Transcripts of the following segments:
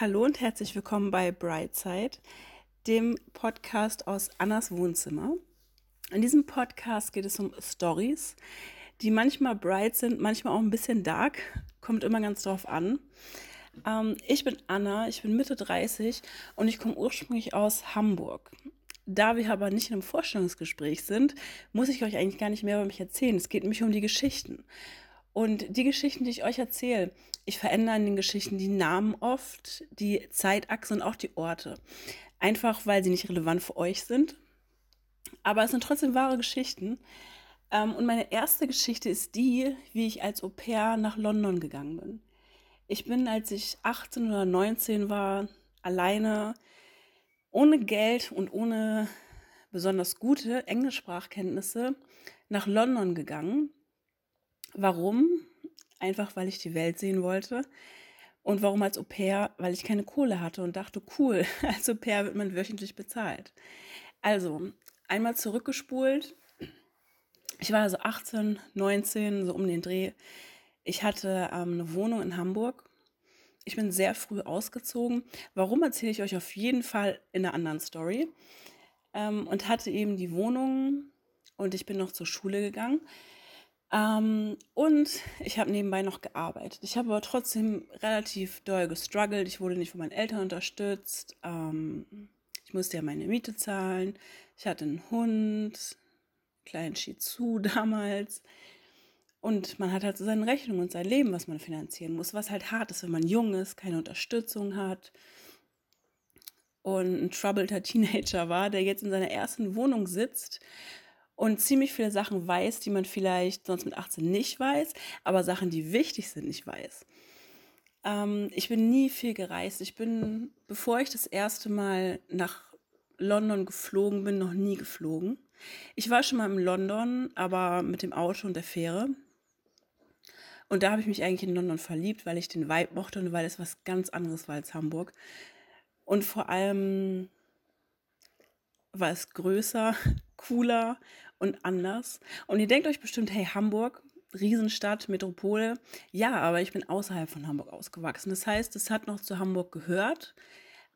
Hallo und herzlich willkommen bei Brightside, dem Podcast aus Annas Wohnzimmer. In diesem Podcast geht es um Stories, die manchmal bright sind, manchmal auch ein bisschen dark, kommt immer ganz drauf an. Ähm, ich bin Anna, ich bin Mitte 30 und ich komme ursprünglich aus Hamburg. Da wir aber nicht in einem Vorstellungsgespräch sind, muss ich euch eigentlich gar nicht mehr über mich erzählen. Es geht nämlich um die Geschichten. Und die Geschichten, die ich euch erzähle, ich verändere in den Geschichten die Namen oft, die Zeitachse und auch die Orte. Einfach, weil sie nicht relevant für euch sind. Aber es sind trotzdem wahre Geschichten. Ähm, und meine erste Geschichte ist die, wie ich als Au pair nach London gegangen bin. Ich bin, als ich 18 oder 19 war, alleine, ohne Geld und ohne besonders gute Englischsprachkenntnisse nach London gegangen Warum? Einfach, weil ich die Welt sehen wollte. Und warum als Au pair? Weil ich keine Kohle hatte und dachte, cool, als Au pair wird man wöchentlich bezahlt. Also, einmal zurückgespult. Ich war also 18, 19, so um den Dreh. Ich hatte ähm, eine Wohnung in Hamburg. Ich bin sehr früh ausgezogen. Warum erzähle ich euch auf jeden Fall in einer anderen Story. Ähm, und hatte eben die Wohnung und ich bin noch zur Schule gegangen. Ähm, und ich habe nebenbei noch gearbeitet. Ich habe aber trotzdem relativ doll gestruggelt. Ich wurde nicht von meinen Eltern unterstützt. Ähm, ich musste ja meine Miete zahlen. Ich hatte einen Hund, kleinen Shih Tzu damals. Und man hat halt so seine Rechnung und sein Leben, was man finanzieren muss, was halt hart ist, wenn man jung ist, keine Unterstützung hat und ein troubleder Teenager war, der jetzt in seiner ersten Wohnung sitzt und ziemlich viele Sachen weiß, die man vielleicht sonst mit 18 nicht weiß, aber Sachen, die wichtig sind, nicht weiß. Ähm, ich bin nie viel gereist. Ich bin, bevor ich das erste Mal nach London geflogen bin, noch nie geflogen. Ich war schon mal in London, aber mit dem Auto und der Fähre. Und da habe ich mich eigentlich in London verliebt, weil ich den Vibe mochte und weil es was ganz anderes war als Hamburg. Und vor allem war es größer, cooler und anders. Und ihr denkt euch bestimmt, hey, Hamburg, Riesenstadt, Metropole. Ja, aber ich bin außerhalb von Hamburg ausgewachsen. Das heißt, es hat noch zu Hamburg gehört,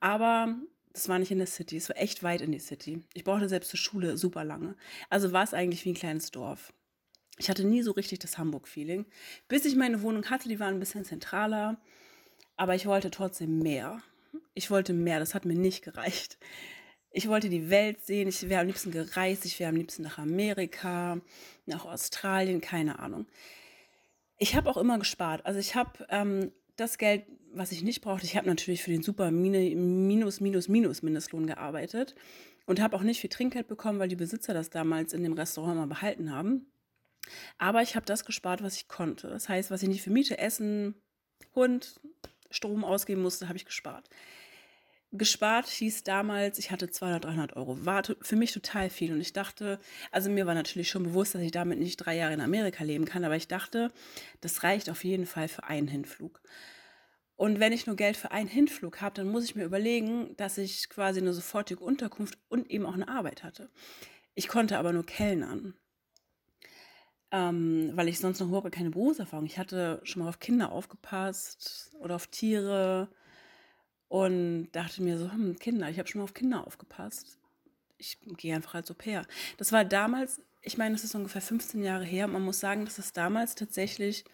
aber das war nicht in der City. Es war echt weit in die City. Ich brauchte selbst zur Schule super lange. Also war es eigentlich wie ein kleines Dorf. Ich hatte nie so richtig das Hamburg-Feeling. Bis ich meine Wohnung hatte, die war ein bisschen zentraler, aber ich wollte trotzdem mehr. Ich wollte mehr, das hat mir nicht gereicht. Ich wollte die Welt sehen, ich wäre am liebsten gereist, ich wäre am liebsten nach Amerika, nach Australien, keine Ahnung. Ich habe auch immer gespart. Also ich habe ähm, das Geld, was ich nicht brauchte, ich habe natürlich für den super Minus, Minus, Minus Mindestlohn gearbeitet und habe auch nicht viel Trinkgeld bekommen, weil die Besitzer das damals in dem Restaurant mal behalten haben. Aber ich habe das gespart, was ich konnte. Das heißt, was ich nicht für Miete, Essen, Hund, Strom ausgeben musste, habe ich gespart. Gespart hieß damals, ich hatte 200, 300 Euro. War für mich total viel. Und ich dachte, also mir war natürlich schon bewusst, dass ich damit nicht drei Jahre in Amerika leben kann, aber ich dachte, das reicht auf jeden Fall für einen Hinflug. Und wenn ich nur Geld für einen Hinflug habe, dann muss ich mir überlegen, dass ich quasi eine sofortige Unterkunft und eben auch eine Arbeit hatte. Ich konnte aber nur kellnern, ähm, weil ich sonst noch überhaupt keine Berufserfahrung. Ich hatte schon mal auf Kinder aufgepasst oder auf Tiere und dachte mir so, hm, Kinder, ich habe schon mal auf Kinder aufgepasst. Ich gehe einfach als Au pair. Das war damals, ich meine, das ist ungefähr 15 Jahre her. Man muss sagen, dass es damals tatsächlich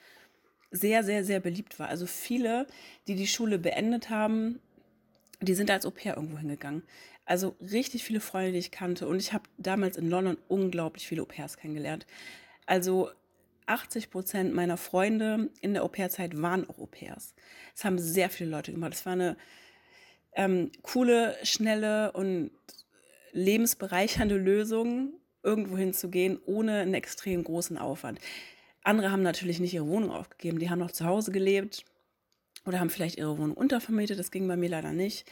sehr, sehr, sehr beliebt war. Also viele, die die Schule beendet haben, die sind als Au pair irgendwo hingegangen. Also richtig viele Freunde, die ich kannte. Und ich habe damals in London unglaublich viele Au pairs kennengelernt. Also 80 Prozent meiner Freunde in der Au-pair-Zeit waren auch Au pairs. Das haben sehr viele Leute gemacht. Das war eine ähm, coole, schnelle und lebensbereichernde Lösung, irgendwo hinzugehen, ohne einen extrem großen Aufwand. Andere haben natürlich nicht ihre Wohnung aufgegeben, die haben noch zu Hause gelebt oder haben vielleicht ihre Wohnung untervermietet, das ging bei mir leider nicht.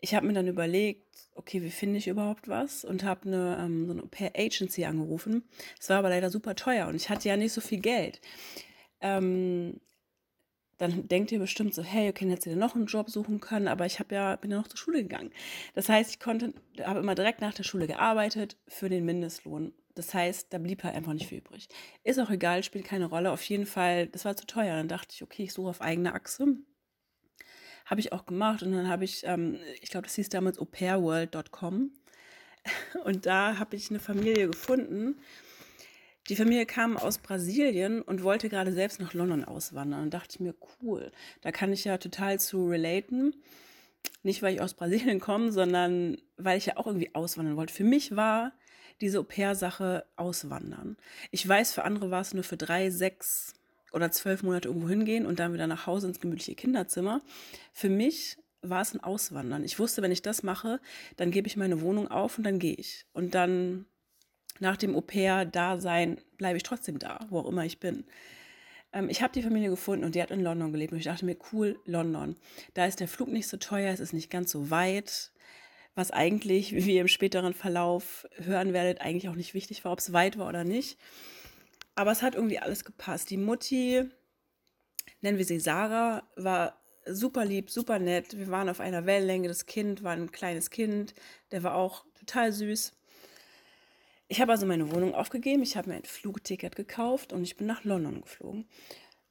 Ich habe mir dann überlegt, okay, wie finde ich überhaupt was? Und habe eine, ähm, so eine Pair-Agency angerufen. Das war aber leider super teuer und ich hatte ja nicht so viel Geld. Ähm, dann denkt ihr bestimmt so, hey, okay, hättest du dir noch einen Job suchen können, aber ich habe ja, bin ja noch zur Schule gegangen. Das heißt, ich konnte, habe immer direkt nach der Schule gearbeitet für den Mindestlohn. Das heißt, da blieb halt einfach nicht viel übrig. Ist auch egal, spielt keine Rolle. Auf jeden Fall, das war zu teuer. Dann dachte ich, okay, ich suche auf eigene Achse. Habe ich auch gemacht und dann habe ich, ähm, ich glaube, das hieß damals aupairworld.com und da habe ich eine Familie gefunden. Die Familie kam aus Brasilien und wollte gerade selbst nach London auswandern. Und dachte ich mir, cool, da kann ich ja total zu relaten. Nicht, weil ich aus Brasilien komme, sondern weil ich ja auch irgendwie auswandern wollte. Für mich war diese Au-pair-Sache auswandern. Ich weiß, für andere war es nur für drei, sechs oder zwölf Monate irgendwo hingehen und dann wieder nach Hause ins gemütliche Kinderzimmer. Für mich war es ein Auswandern. Ich wusste, wenn ich das mache, dann gebe ich meine Wohnung auf und dann gehe ich. Und dann nach dem Au-pair-Dasein bleibe ich trotzdem da, wo auch immer ich bin. Ähm, ich habe die Familie gefunden und die hat in London gelebt und ich dachte mir, cool, London. Da ist der Flug nicht so teuer, es ist nicht ganz so weit was eigentlich, wie ihr im späteren Verlauf hören werdet, eigentlich auch nicht wichtig war, ob es weit war oder nicht. Aber es hat irgendwie alles gepasst. Die Mutti, nennen wir sie Sarah, war super lieb, super nett. Wir waren auf einer Wellenlänge. Das Kind war ein kleines Kind. Der war auch total süß. Ich habe also meine Wohnung aufgegeben. Ich habe mir ein Flugticket gekauft und ich bin nach London geflogen.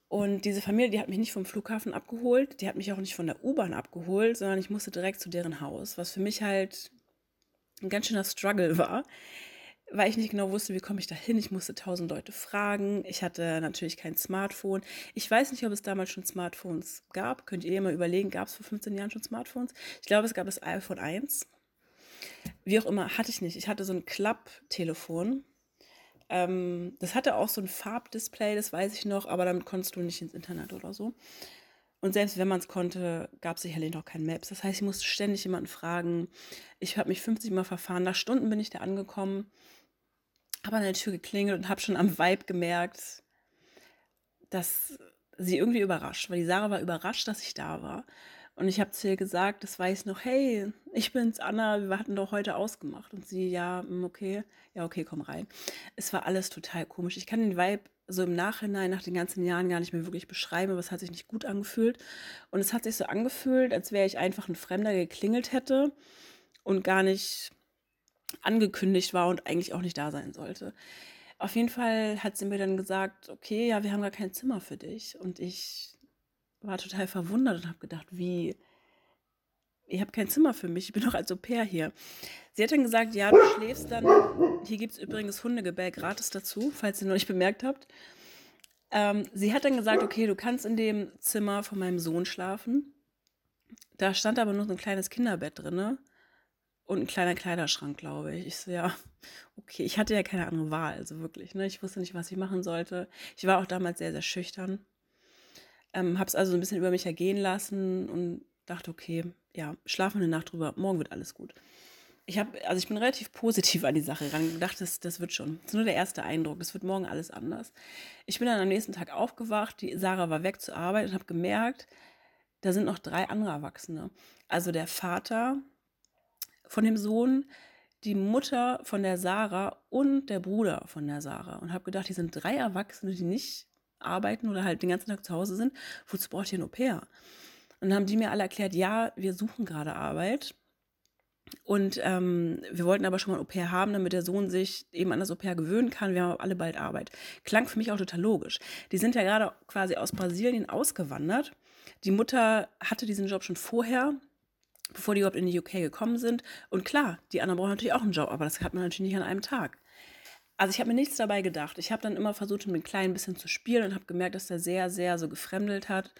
Und diese Familie, die hat mich nicht vom Flughafen abgeholt, die hat mich auch nicht von der U-Bahn abgeholt, sondern ich musste direkt zu deren Haus, was für mich halt ein ganz schöner Struggle war, weil ich nicht genau wusste, wie komme ich da hin. Ich musste tausend Leute fragen. Ich hatte natürlich kein Smartphone. Ich weiß nicht, ob es damals schon Smartphones gab. Könnt ihr mal überlegen, gab es vor 15 Jahren schon Smartphones? Ich glaube, es gab das iPhone 1. Wie auch immer, hatte ich nicht. Ich hatte so ein Klapptelefon ähm, das hatte auch so ein Farbdisplay, das weiß ich noch, aber damit konntest du nicht ins Internet oder so. Und selbst wenn man es konnte, gab es sicherlich noch kein Maps. Das heißt, ich musste ständig jemanden fragen. Ich habe mich 50 Mal verfahren. Nach Stunden bin ich da angekommen, habe an der Tür geklingelt und habe schon am Vibe gemerkt, dass sie irgendwie überrascht, weil die Sarah war überrascht, dass ich da war. Und ich habe zu ihr gesagt, das weiß noch, hey, ich bin's, Anna, wir hatten doch heute ausgemacht. Und sie, ja, hm, okay, ja, okay, komm rein. Es war alles total komisch. Ich kann den Vibe so im Nachhinein, nach den ganzen Jahren gar nicht mehr wirklich beschreiben, aber es hat sich nicht gut angefühlt. Und es hat sich so angefühlt, als wäre ich einfach ein Fremder, der geklingelt hätte und gar nicht angekündigt war und eigentlich auch nicht da sein sollte. Auf jeden Fall hat sie mir dann gesagt, okay, ja, wir haben gar kein Zimmer für dich. Und ich war total verwundert und habe gedacht, wie, ich habe kein Zimmer für mich, ich bin doch als Au pair hier. Sie hat dann gesagt, ja, du schläfst dann, hier gibt es übrigens Hundegebell gratis dazu, falls ihr noch nicht bemerkt habt. Ähm, sie hat dann gesagt, okay, du kannst in dem Zimmer von meinem Sohn schlafen. Da stand aber nur so ein kleines Kinderbett drin und ein kleiner Kleiderschrank, glaube ich. Ich so, ja, okay, ich hatte ja keine andere Wahl, also wirklich, ne? Ich wusste nicht, was ich machen sollte. Ich war auch damals sehr, sehr schüchtern. Ähm, habe es also ein bisschen über mich ergehen lassen und dachte, okay, ja, schlafe eine Nacht drüber, morgen wird alles gut. Ich habe, also ich bin relativ positiv an die Sache ran gedacht, das, das wird schon. Das ist nur der erste Eindruck, es wird morgen alles anders. Ich bin dann am nächsten Tag aufgewacht, die Sarah war weg zur Arbeit und habe gemerkt, da sind noch drei andere Erwachsene. Also der Vater von dem Sohn, die Mutter von der Sarah und der Bruder von der Sarah. Und habe gedacht, die sind drei Erwachsene, die nicht arbeiten oder halt den ganzen Tag zu Hause sind, wozu braucht ihr ein Au-pair? Und dann haben die mir alle erklärt, ja, wir suchen gerade Arbeit. Und ähm, wir wollten aber schon mal ein Au-pair haben, damit der Sohn sich eben an das Au-pair gewöhnen kann. Wir haben alle bald Arbeit. Klang für mich auch total logisch. Die sind ja gerade quasi aus Brasilien ausgewandert. Die Mutter hatte diesen Job schon vorher, bevor die überhaupt in die UK gekommen sind. Und klar, die anderen brauchen natürlich auch einen Job, aber das hat man natürlich nicht an einem Tag. Also ich habe mir nichts dabei gedacht. Ich habe dann immer versucht, mit einem kleinen bisschen zu spielen und habe gemerkt, dass der sehr, sehr so gefremdelt hat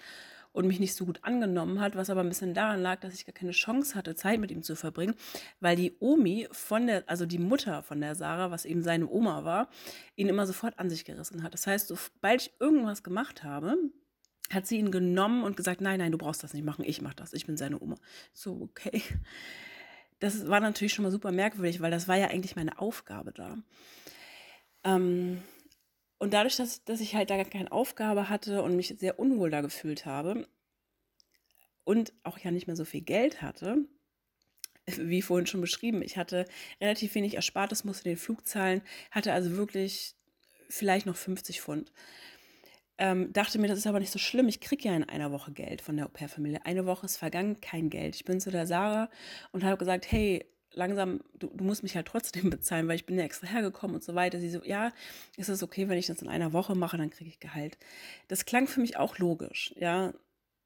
und mich nicht so gut angenommen hat, was aber ein bisschen daran lag, dass ich gar keine Chance hatte, Zeit mit ihm zu verbringen, weil die Omi von der, also die Mutter von der Sarah, was eben seine Oma war, ihn immer sofort an sich gerissen hat. Das heißt, sobald ich irgendwas gemacht habe, hat sie ihn genommen und gesagt, nein, nein, du brauchst das nicht machen, ich mach das, ich bin seine Oma. So, okay. Das war natürlich schon mal super merkwürdig, weil das war ja eigentlich meine Aufgabe da. Ähm, und dadurch, dass, dass ich halt da gar keine Aufgabe hatte und mich sehr unwohl da gefühlt habe und auch ja nicht mehr so viel Geld hatte, wie vorhin schon beschrieben, ich hatte relativ wenig Erspartes, musste den Flug zahlen, hatte also wirklich vielleicht noch 50 Pfund. Ähm, dachte mir, das ist aber nicht so schlimm. Ich kriege ja in einer Woche Geld von der Au-pair-Familie. Eine Woche ist vergangen, kein Geld. Ich bin zu der Sarah und habe gesagt, hey, langsam, du, du, musst mich halt trotzdem bezahlen, weil ich bin ja extra hergekommen und so weiter. Sie so, ja, ist es okay, wenn ich das in einer Woche mache, dann kriege ich Gehalt. Das klang für mich auch logisch, ja.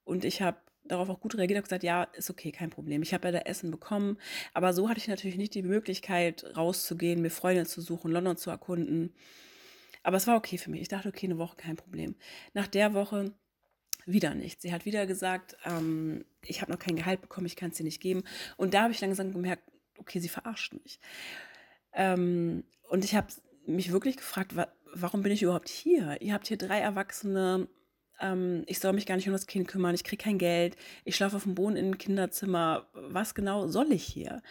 Und ich habe darauf auch gut reagiert, habe gesagt, ja, ist okay, kein Problem. Ich habe ja da Essen bekommen, aber so hatte ich natürlich nicht die Möglichkeit, rauszugehen, mir Freunde zu suchen, London zu erkunden. Aber es war okay für mich. Ich dachte, okay, eine Woche, kein Problem. Nach der Woche wieder nichts. Sie hat wieder gesagt, ähm, ich habe noch kein Gehalt bekommen, ich kann es dir nicht geben. Und da habe ich langsam gemerkt, okay, sie verarscht mich. Ähm, und ich habe mich wirklich gefragt, wa warum bin ich überhaupt hier? Ihr habt hier drei Erwachsene, ähm, ich soll mich gar nicht um das Kind kümmern, ich kriege kein Geld, ich schlafe auf dem Boden im Kinderzimmer. Was genau soll ich hier?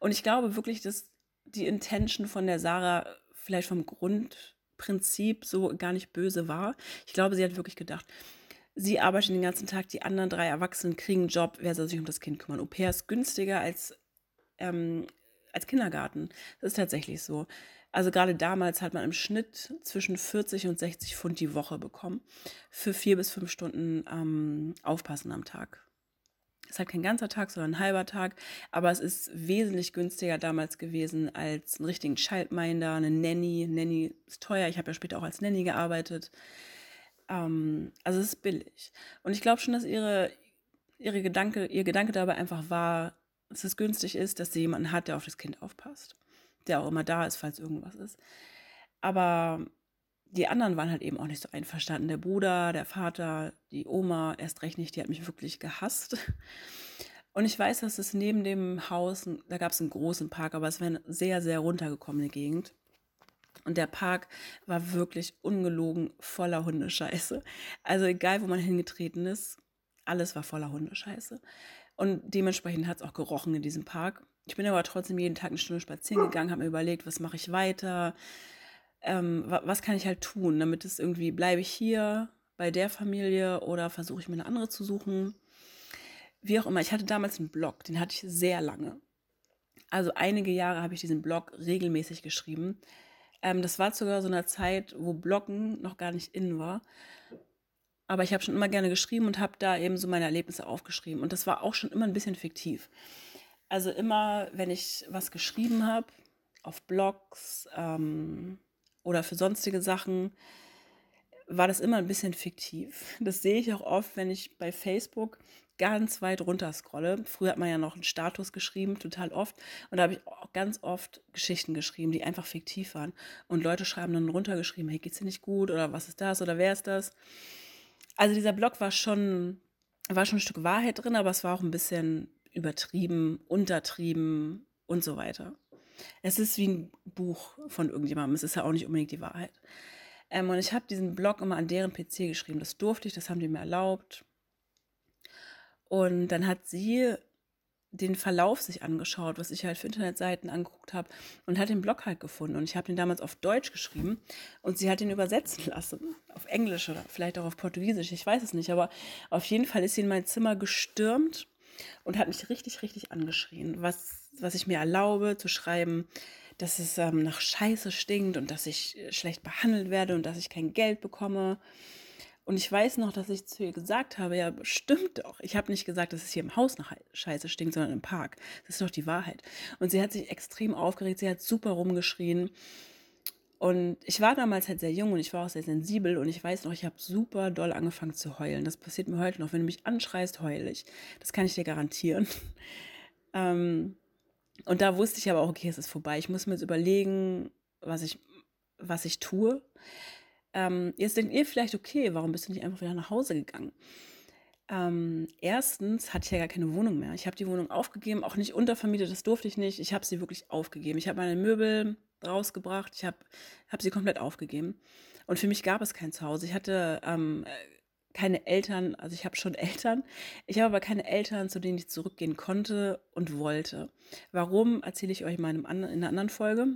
Und ich glaube wirklich, dass die Intention von der Sarah vielleicht vom Grundprinzip so gar nicht böse war. Ich glaube, sie hat wirklich gedacht, sie arbeitet den ganzen Tag, die anderen drei Erwachsenen kriegen einen Job, wer soll sich um das Kind kümmern? Au pair ist günstiger als, ähm, als Kindergarten. Das ist tatsächlich so. Also gerade damals hat man im Schnitt zwischen 40 und 60 Pfund die Woche bekommen für vier bis fünf Stunden ähm, Aufpassen am Tag. Es ist halt kein ganzer Tag, sondern ein halber Tag, aber es ist wesentlich günstiger damals gewesen als einen richtigen Childminder, eine Nanny. Nanny ist teuer, ich habe ja später auch als Nanny gearbeitet. Ähm, also es ist billig. Und ich glaube schon, dass ihre, ihre Gedanke, ihr Gedanke dabei einfach war, dass es günstig ist, dass sie jemanden hat, der auf das Kind aufpasst der auch immer da ist, falls irgendwas ist. Aber die anderen waren halt eben auch nicht so einverstanden. Der Bruder, der Vater, die Oma, erst recht nicht, die hat mich wirklich gehasst. Und ich weiß, dass es neben dem Haus, da gab es einen großen Park, aber es war eine sehr, sehr runtergekommene Gegend. Und der Park war wirklich ungelogen voller Hundescheiße. Also egal, wo man hingetreten ist, alles war voller Hundescheiße. Und dementsprechend hat es auch gerochen in diesem Park. Ich bin aber trotzdem jeden Tag eine Stunde spazieren gegangen, habe mir überlegt, was mache ich weiter, ähm, was kann ich halt tun, damit es irgendwie, bleibe ich hier bei der Familie oder versuche ich mir eine andere zu suchen. Wie auch immer, ich hatte damals einen Blog, den hatte ich sehr lange. Also einige Jahre habe ich diesen Blog regelmäßig geschrieben. Ähm, das war sogar so eine Zeit, wo Bloggen noch gar nicht in war. Aber ich habe schon immer gerne geschrieben und habe da eben so meine Erlebnisse aufgeschrieben. Und das war auch schon immer ein bisschen fiktiv. Also immer, wenn ich was geschrieben habe, auf Blogs ähm, oder für sonstige Sachen, war das immer ein bisschen fiktiv. Das sehe ich auch oft, wenn ich bei Facebook ganz weit runter scrolle. Früher hat man ja noch einen Status geschrieben, total oft. Und da habe ich auch ganz oft Geschichten geschrieben, die einfach fiktiv waren. Und Leute schreiben dann runtergeschrieben, hey, geht's dir nicht gut? Oder was ist das? Oder wer ist das? Also dieser Blog war schon, war schon ein Stück Wahrheit drin, aber es war auch ein bisschen übertrieben, untertrieben und so weiter. Es ist wie ein Buch von irgendjemandem. Es ist ja auch nicht unbedingt die Wahrheit. Ähm, und ich habe diesen Blog immer an deren PC geschrieben. Das durfte ich, das haben die mir erlaubt. Und dann hat sie den Verlauf sich angeschaut, was ich halt für Internetseiten angeguckt habe und hat den Blog halt gefunden. Und ich habe den damals auf Deutsch geschrieben und sie hat ihn übersetzen lassen. Auf Englisch oder vielleicht auch auf Portugiesisch, ich weiß es nicht. Aber auf jeden Fall ist sie in mein Zimmer gestürmt und hat mich richtig, richtig angeschrien, was, was ich mir erlaube zu schreiben, dass es ähm, nach Scheiße stinkt und dass ich äh, schlecht behandelt werde und dass ich kein Geld bekomme. Und ich weiß noch, dass ich zu ihr gesagt habe, ja, stimmt doch. Ich habe nicht gesagt, dass es hier im Haus nach Scheiße stinkt, sondern im Park. Das ist doch die Wahrheit. Und sie hat sich extrem aufgeregt, sie hat super rumgeschrien. Und ich war damals halt sehr jung und ich war auch sehr sensibel und ich weiß noch, ich habe super doll angefangen zu heulen. Das passiert mir heute noch. Wenn du mich anschreist, heule ich. Das kann ich dir garantieren. ähm, und da wusste ich aber auch, okay, es ist vorbei. Ich muss mir jetzt überlegen, was ich, was ich tue. Ähm, jetzt denkt ihr vielleicht, okay, warum bist du nicht einfach wieder nach Hause gegangen? Ähm, erstens hatte ich ja gar keine Wohnung mehr. Ich habe die Wohnung aufgegeben, auch nicht untervermietet, das durfte ich nicht. Ich habe sie wirklich aufgegeben. Ich habe meine Möbel rausgebracht. Ich habe hab sie komplett aufgegeben. Und für mich gab es kein Zuhause. Ich hatte ähm, keine Eltern, also ich habe schon Eltern. Ich habe aber keine Eltern, zu denen ich zurückgehen konnte und wollte. Warum, erzähle ich euch in, in einer anderen Folge.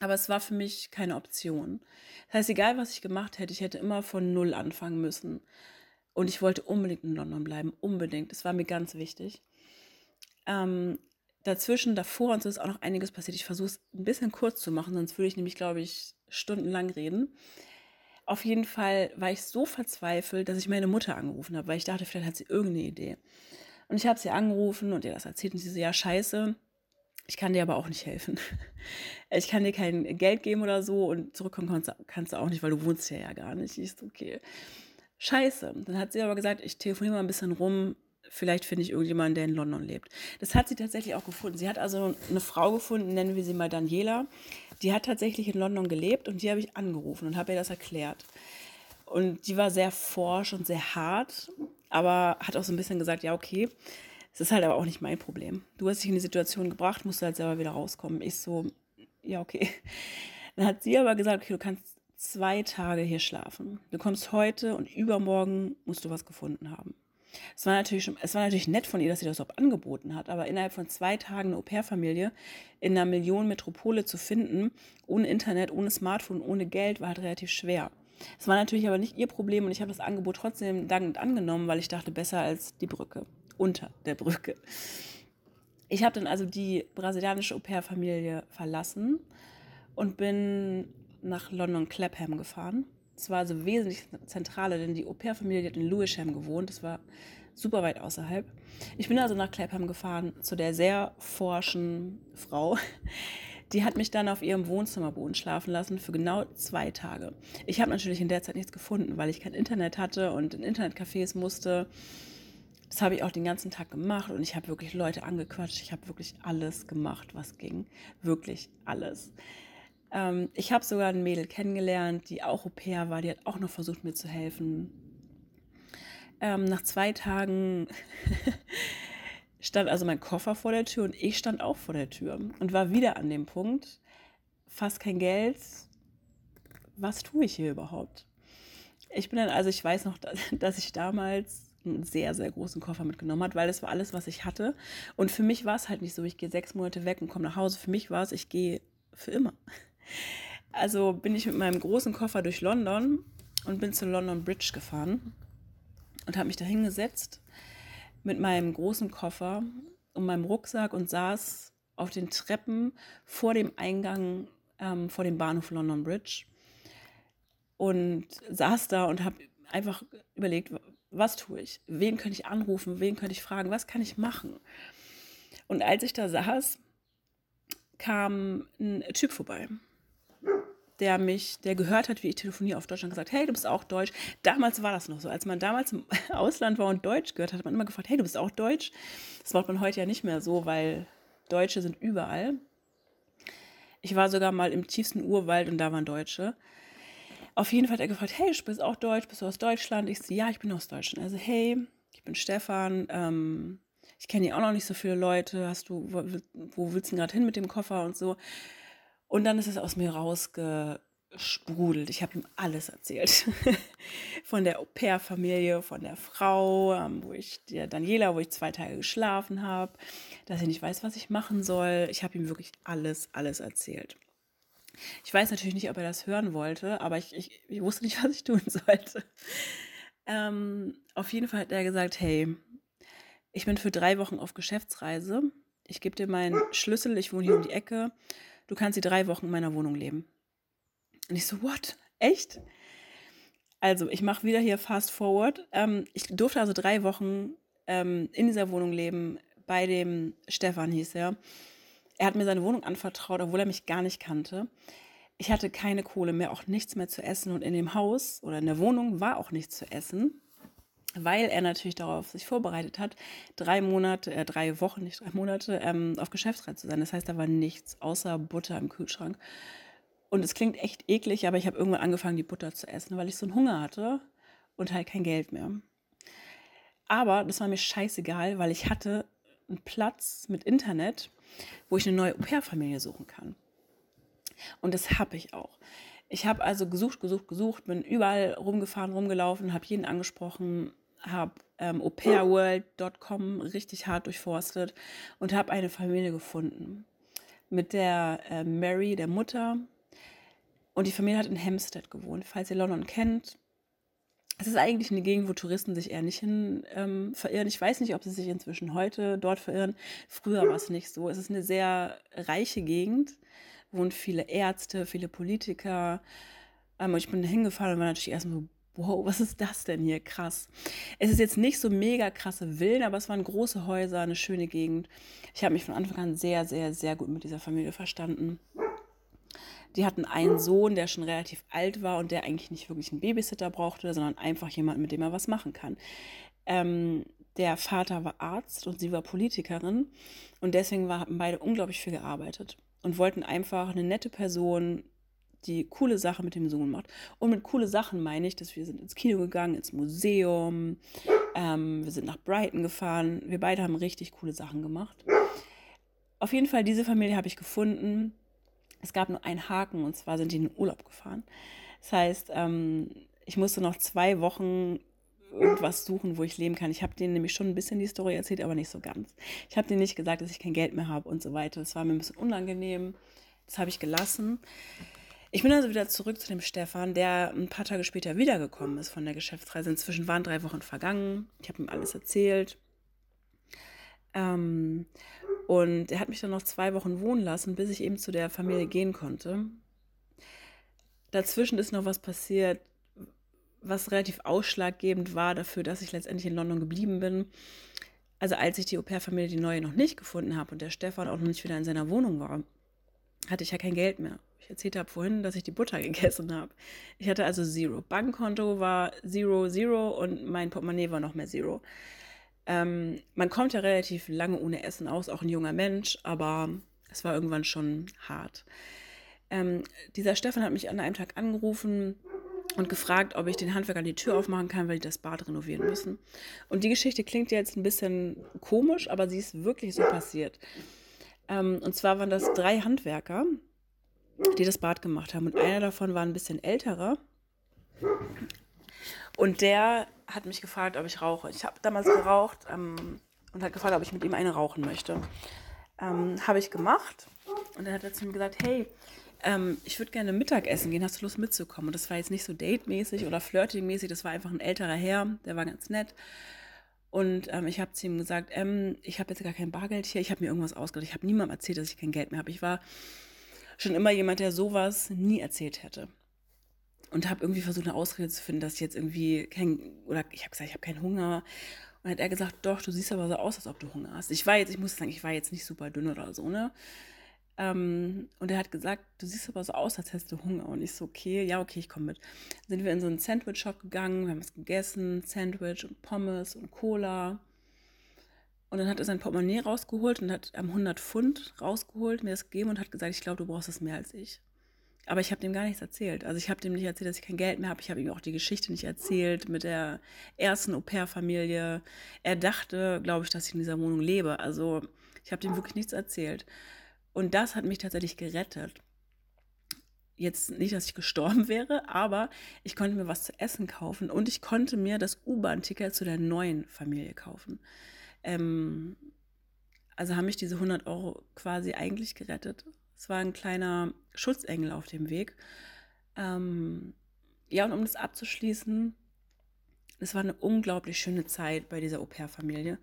Aber es war für mich keine Option. Das heißt, egal was ich gemacht hätte, ich hätte immer von Null anfangen müssen. Und ich wollte unbedingt in London bleiben, unbedingt. Das war mir ganz wichtig. Ähm, dazwischen, davor und so ist auch noch einiges passiert. Ich versuche es ein bisschen kurz zu machen, sonst würde ich nämlich, glaube ich, stundenlang reden. Auf jeden Fall war ich so verzweifelt, dass ich meine Mutter angerufen habe, weil ich dachte, vielleicht hat sie irgendeine Idee. Und ich habe sie angerufen und ihr das erzählt und sie so, ja, scheiße, ich kann dir aber auch nicht helfen. Ich kann dir kein Geld geben oder so und zurückkommen kannst, kannst du auch nicht, weil du wohnst hier ja gar nicht. Ich so, okay, scheiße. Dann hat sie aber gesagt, ich telefoniere mal ein bisschen rum, vielleicht finde ich irgendjemanden, der in London lebt. Das hat sie tatsächlich auch gefunden. Sie hat also eine Frau gefunden, nennen wir sie mal Daniela. Die hat tatsächlich in London gelebt und die habe ich angerufen und habe ihr das erklärt. Und die war sehr forsch und sehr hart, aber hat auch so ein bisschen gesagt, ja, okay, es ist halt aber auch nicht mein Problem. Du hast dich in die Situation gebracht, musst du halt selber wieder rauskommen. Ich so, ja, okay. Dann hat sie aber gesagt, okay, du kannst zwei Tage hier schlafen. Du kommst heute und übermorgen musst du was gefunden haben. Es war natürlich, schon, es war natürlich nett von ihr, dass sie das überhaupt angeboten hat, aber innerhalb von zwei Tagen eine Au-pair-Familie in einer Millionenmetropole zu finden, ohne Internet, ohne Smartphone, ohne Geld, war halt relativ schwer. Es war natürlich aber nicht ihr Problem und ich habe das Angebot trotzdem dankend angenommen, weil ich dachte, besser als die Brücke, unter der Brücke. Ich habe dann also die brasilianische Au-pair-Familie verlassen und bin nach London Clapham gefahren. Es war also wesentlich zentraler, denn die Au-pair-Familie hat in Lewisham gewohnt. Das war super weit außerhalb. Ich bin also nach Clapham gefahren zu der sehr forschen Frau. Die hat mich dann auf ihrem Wohnzimmerboden schlafen lassen für genau zwei Tage. Ich habe natürlich in der Zeit nichts gefunden, weil ich kein Internet hatte und in Internetcafés musste. Das habe ich auch den ganzen Tag gemacht und ich habe wirklich Leute angequatscht. Ich habe wirklich alles gemacht, was ging. Wirklich alles. Ähm, ich habe sogar ein Mädel kennengelernt, die auch Au pair war, die hat auch noch versucht, mir zu helfen. Ähm, nach zwei Tagen stand also mein Koffer vor der Tür und ich stand auch vor der Tür und war wieder an dem Punkt, fast kein Geld, was tue ich hier überhaupt? Ich bin dann, also ich weiß noch, dass ich damals einen sehr, sehr großen Koffer mitgenommen hat, weil das war alles, was ich hatte. Und für mich war es halt nicht so, ich gehe sechs Monate weg und komme nach Hause. Für mich war es, ich gehe für immer. Also bin ich mit meinem großen Koffer durch London und bin zur London Bridge gefahren und habe mich da hingesetzt mit meinem großen Koffer und meinem Rucksack und saß auf den Treppen vor dem Eingang ähm, vor dem Bahnhof London Bridge und saß da und habe einfach überlegt, was tue ich? Wen könnte ich anrufen? Wen könnte ich fragen? Was kann ich machen? Und als ich da saß, kam ein Typ vorbei, der mich, der gehört hat, wie ich telefoniere auf Deutschland, gesagt, hey, du bist auch Deutsch. Damals war das noch so. Als man damals im Ausland war und Deutsch gehört hat, man immer gefragt, hey, du bist auch Deutsch. Das macht man heute ja nicht mehr so, weil Deutsche sind überall. Ich war sogar mal im tiefsten Urwald und da waren Deutsche. Auf jeden Fall hat er gefragt, hey, du bist auch Deutsch, bist du aus Deutschland? Ich so, ja, ich bin aus Deutschland. Also, hey, ich bin Stefan, ähm, ich kenne hier auch noch nicht so viele Leute, hast du, wo, wo willst du gerade hin mit dem Koffer und so. Und dann ist es aus mir rausgesprudelt. Ich habe ihm alles erzählt. von der Au-pair-Familie, von der Frau, ähm, wo ich, der Daniela, wo ich zwei Tage geschlafen habe, dass ich nicht weiß, was ich machen soll. Ich habe ihm wirklich alles, alles erzählt. Ich weiß natürlich nicht, ob er das hören wollte, aber ich, ich, ich wusste nicht, was ich tun sollte. Ähm, auf jeden Fall hat er gesagt, hey, ich bin für drei Wochen auf Geschäftsreise. Ich gebe dir meinen Schlüssel, ich wohne hier um die Ecke. Du kannst die drei Wochen in meiner Wohnung leben. Und ich so, what? Echt? Also, ich mache wieder hier fast forward. Ähm, ich durfte also drei Wochen ähm, in dieser Wohnung leben, bei dem Stefan hieß er. Er hat mir seine Wohnung anvertraut, obwohl er mich gar nicht kannte. Ich hatte keine Kohle mehr, auch nichts mehr zu essen. Und in dem Haus oder in der Wohnung war auch nichts zu essen weil er natürlich darauf sich vorbereitet hat, drei Monate, äh, drei Wochen, nicht drei Monate, ähm, auf Geschäftsreise zu sein. Das heißt, da war nichts außer Butter im Kühlschrank. Und es klingt echt eklig, aber ich habe irgendwann angefangen, die Butter zu essen, weil ich so einen Hunger hatte und halt kein Geld mehr. Aber das war mir scheißegal, weil ich hatte einen Platz mit Internet, wo ich eine neue Au-pair-Familie suchen kann. Und das habe ich auch. Ich habe also gesucht, gesucht, gesucht, bin überall rumgefahren, rumgelaufen, habe jeden angesprochen, habe ähm, aupairworld.com richtig hart durchforstet und habe eine Familie gefunden mit der äh, Mary, der Mutter. Und die Familie hat in Hampstead gewohnt. Falls ihr London kennt, es ist eigentlich eine Gegend, wo Touristen sich eher nicht hin ähm, verirren. Ich weiß nicht, ob sie sich inzwischen heute dort verirren. Früher war es nicht so. Es ist eine sehr reiche Gegend, wohnen viele Ärzte, viele Politiker. Ähm, ich bin hingefahren und war natürlich erstmal so, wow, was ist das denn hier? Krass. Es ist jetzt nicht so mega krasse Villen, aber es waren große Häuser, eine schöne Gegend. Ich habe mich von Anfang an sehr, sehr, sehr gut mit dieser Familie verstanden. Die hatten einen Sohn, der schon relativ alt war und der eigentlich nicht wirklich einen Babysitter brauchte, sondern einfach jemanden, mit dem er was machen kann. Ähm, der Vater war Arzt und sie war Politikerin und deswegen war, haben beide unglaublich viel gearbeitet und wollten einfach eine nette Person, die coole Sachen mit dem Sohn macht. Und mit coole Sachen meine ich, dass wir sind ins Kino gegangen, ins Museum, ähm, wir sind nach Brighton gefahren. Wir beide haben richtig coole Sachen gemacht. Auf jeden Fall, diese Familie habe ich gefunden. Es gab nur einen Haken und zwar sind die in den Urlaub gefahren. Das heißt, ähm, ich musste noch zwei Wochen irgendwas suchen, wo ich leben kann. Ich habe denen nämlich schon ein bisschen die Story erzählt, aber nicht so ganz. Ich habe denen nicht gesagt, dass ich kein Geld mehr habe und so weiter. Das war mir ein bisschen unangenehm. Das habe ich gelassen. Ich bin also wieder zurück zu dem Stefan, der ein paar Tage später wiedergekommen ist von der Geschäftsreise. Inzwischen waren drei Wochen vergangen. Ich habe ihm alles erzählt. Ähm, und er hat mich dann noch zwei Wochen wohnen lassen, bis ich eben zu der Familie gehen konnte. Dazwischen ist noch was passiert, was relativ ausschlaggebend war dafür, dass ich letztendlich in London geblieben bin. Also als ich die Au-pair-Familie, die neue, noch nicht gefunden habe und der Stefan auch noch nicht wieder in seiner Wohnung war, hatte ich ja kein Geld mehr. Ich erzählt habe vorhin, dass ich die Butter gegessen habe. Ich hatte also Zero. Bankkonto war Zero, Zero und mein Portemonnaie war noch mehr Zero. Ähm, man kommt ja relativ lange ohne Essen aus, auch ein junger Mensch, aber es war irgendwann schon hart. Ähm, dieser Stefan hat mich an einem Tag angerufen und gefragt, ob ich den Handwerker die Tür aufmachen kann, weil die das Bad renovieren müssen. Und die Geschichte klingt jetzt ein bisschen komisch, aber sie ist wirklich so passiert. Ähm, und zwar waren das drei Handwerker, die das Bad gemacht haben. Und einer davon war ein bisschen älterer. Und der hat mich gefragt, ob ich rauche. Ich habe damals geraucht ähm, und hat gefragt, ob ich mit ihm eine rauchen möchte. Ähm, habe ich gemacht. Und dann hat er zu mir gesagt, hey, ähm, ich würde gerne Mittagessen gehen, hast du Lust mitzukommen? Und das war jetzt nicht so date-mäßig oder flirting-mäßig, das war einfach ein älterer Herr, der war ganz nett. Und ähm, ich habe zu ihm gesagt, ähm, ich habe jetzt gar kein Bargeld hier, ich habe mir irgendwas ausgedacht. Ich habe niemandem erzählt, dass ich kein Geld mehr habe. Ich war schon immer jemand, der sowas nie erzählt hätte. Und habe irgendwie versucht, eine Ausrede zu finden, dass ich jetzt irgendwie kein, oder ich habe gesagt, ich habe keinen Hunger. Und dann hat er gesagt, doch, du siehst aber so aus, als ob du Hunger hast. Ich war jetzt, ich muss sagen, ich war jetzt nicht super dünn oder so, ne? Ähm, und er hat gesagt, du siehst aber so aus, als hättest du Hunger. Und ich so, okay, ja, okay, ich komme mit. Dann sind wir in so einen Sandwich-Shop gegangen, wir haben was gegessen, Sandwich und Pommes und Cola. Und dann hat er sein Portemonnaie rausgeholt und hat am 100 Pfund rausgeholt, mir das gegeben und hat gesagt, ich glaube, du brauchst das mehr als ich. Aber ich habe dem gar nichts erzählt. Also ich habe dem nicht erzählt, dass ich kein Geld mehr habe. Ich habe ihm auch die Geschichte nicht erzählt mit der ersten Au-pair-Familie. Er dachte, glaube ich, dass ich in dieser Wohnung lebe. Also ich habe dem wirklich nichts erzählt. Und das hat mich tatsächlich gerettet. Jetzt nicht, dass ich gestorben wäre, aber ich konnte mir was zu essen kaufen und ich konnte mir das U-Bahn-Ticket zu der neuen Familie kaufen. Ähm, also haben mich diese 100 Euro quasi eigentlich gerettet. Es war ein kleiner Schutzengel auf dem Weg. Ähm, ja, und um das abzuschließen, es war eine unglaublich schöne Zeit bei dieser Au-pair-Familie.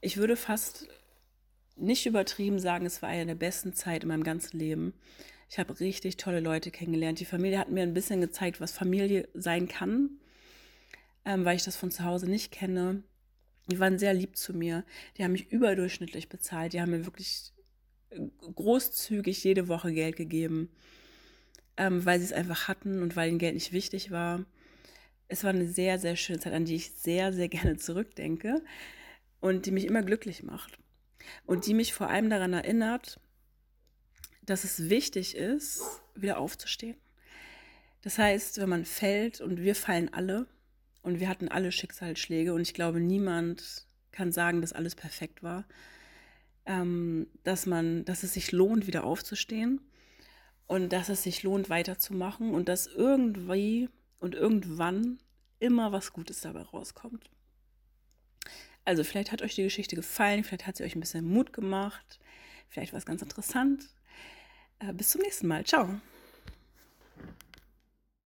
Ich würde fast nicht übertrieben sagen, es war eine der besten Zeit in meinem ganzen Leben. Ich habe richtig tolle Leute kennengelernt. Die Familie hat mir ein bisschen gezeigt, was Familie sein kann, ähm, weil ich das von zu Hause nicht kenne. Die waren sehr lieb zu mir. Die haben mich überdurchschnittlich bezahlt. Die haben mir wirklich großzügig jede Woche Geld gegeben, ähm, weil sie es einfach hatten und weil ihnen Geld nicht wichtig war. Es war eine sehr, sehr schöne Zeit, an die ich sehr, sehr gerne zurückdenke und die mich immer glücklich macht und die mich vor allem daran erinnert, dass es wichtig ist, wieder aufzustehen. Das heißt, wenn man fällt und wir fallen alle und wir hatten alle Schicksalsschläge und ich glaube, niemand kann sagen, dass alles perfekt war, ähm, dass man, dass es sich lohnt, wieder aufzustehen und dass es sich lohnt, weiterzumachen und dass irgendwie und irgendwann immer was Gutes dabei rauskommt. Also vielleicht hat euch die Geschichte gefallen, vielleicht hat sie euch ein bisschen Mut gemacht, vielleicht war es ganz interessant. Äh, bis zum nächsten Mal. Ciao.